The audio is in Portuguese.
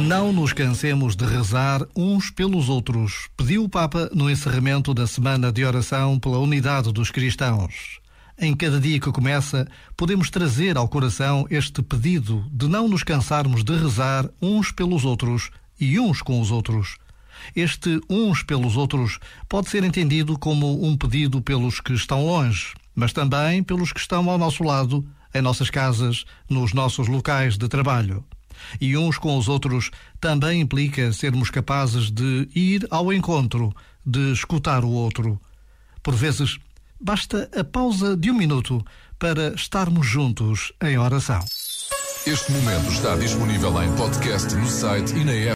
Não nos cansemos de rezar uns pelos outros, pediu o Papa no encerramento da Semana de Oração pela Unidade dos Cristãos. Em cada dia que começa, podemos trazer ao coração este pedido de não nos cansarmos de rezar uns pelos outros e uns com os outros. Este uns pelos outros pode ser entendido como um pedido pelos que estão longe, mas também pelos que estão ao nosso lado, em nossas casas, nos nossos locais de trabalho. E uns com os outros também implica sermos capazes de ir ao encontro, de escutar o outro. Por vezes, basta a pausa de um minuto para estarmos juntos em oração. Este momento está disponível em podcast no site e na app.